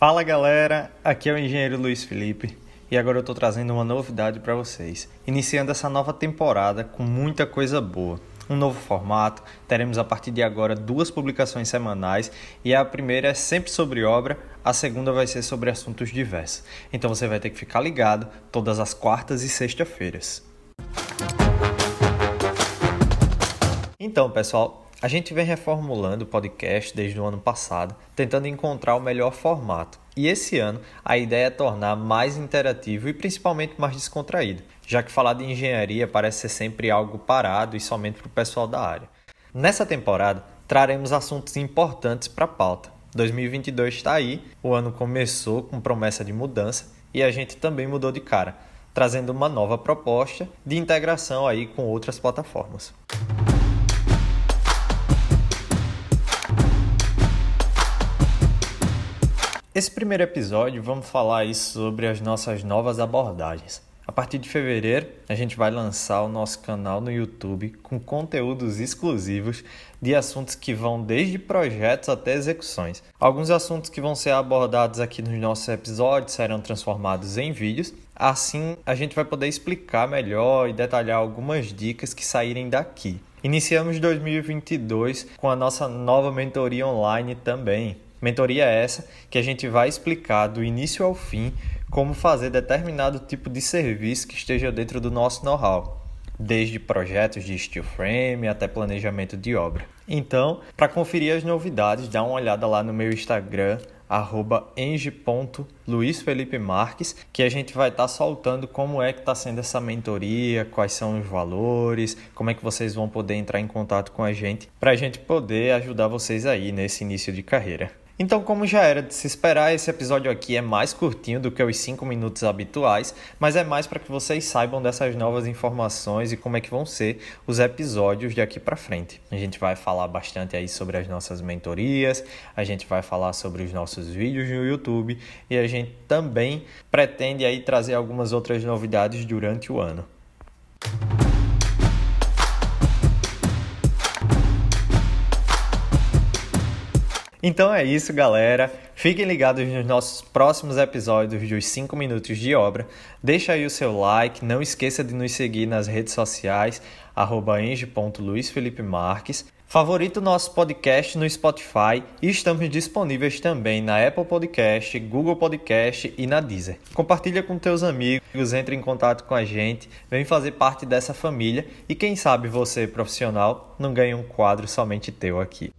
Fala galera, aqui é o engenheiro Luiz Felipe e agora eu estou trazendo uma novidade para vocês. Iniciando essa nova temporada com muita coisa boa. Um novo formato, teremos a partir de agora duas publicações semanais e a primeira é sempre sobre obra, a segunda vai ser sobre assuntos diversos. Então você vai ter que ficar ligado todas as quartas e sexta-feiras. Então, pessoal, a gente vem reformulando o podcast desde o ano passado, tentando encontrar o melhor formato. E esse ano a ideia é tornar mais interativo e principalmente mais descontraído, já que falar de engenharia parece ser sempre algo parado e somente para o pessoal da área. Nessa temporada traremos assuntos importantes para a pauta. 2022 está aí, o ano começou com promessa de mudança e a gente também mudou de cara, trazendo uma nova proposta de integração aí com outras plataformas. Esse primeiro episódio vamos falar aí sobre as nossas novas abordagens. A partir de fevereiro, a gente vai lançar o nosso canal no YouTube com conteúdos exclusivos de assuntos que vão desde projetos até execuções. Alguns assuntos que vão ser abordados aqui nos nossos episódios serão transformados em vídeos. Assim, a gente vai poder explicar melhor e detalhar algumas dicas que saírem daqui. Iniciamos 2022 com a nossa nova mentoria online também. Mentoria essa que a gente vai explicar do início ao fim como fazer determinado tipo de serviço que esteja dentro do nosso know-how, desde projetos de steel frame até planejamento de obra. Então, para conferir as novidades, dá uma olhada lá no meu Instagram eng.luizfelipemarques, que a gente vai estar tá soltando como é que está sendo essa mentoria, quais são os valores, como é que vocês vão poder entrar em contato com a gente, para a gente poder ajudar vocês aí nesse início de carreira. Então, como já era de se esperar, esse episódio aqui é mais curtinho do que os 5 minutos habituais, mas é mais para que vocês saibam dessas novas informações e como é que vão ser os episódios de aqui para frente. A gente vai falar bastante aí sobre as nossas mentorias, a gente vai falar sobre os nossos vídeos no YouTube e a gente também pretende aí trazer algumas outras novidades durante o ano. Então é isso, galera. Fiquem ligados nos nossos próximos episódios dos 5 minutos de obra. Deixa aí o seu like, não esqueça de nos seguir nas redes sociais @eng.luizfelipemarques. Favorita o nosso podcast no Spotify e estamos disponíveis também na Apple Podcast, Google Podcast e na Deezer. Compartilha com teus amigos, entre em contato com a gente, vem fazer parte dessa família e quem sabe você, profissional, não ganha um quadro somente teu aqui.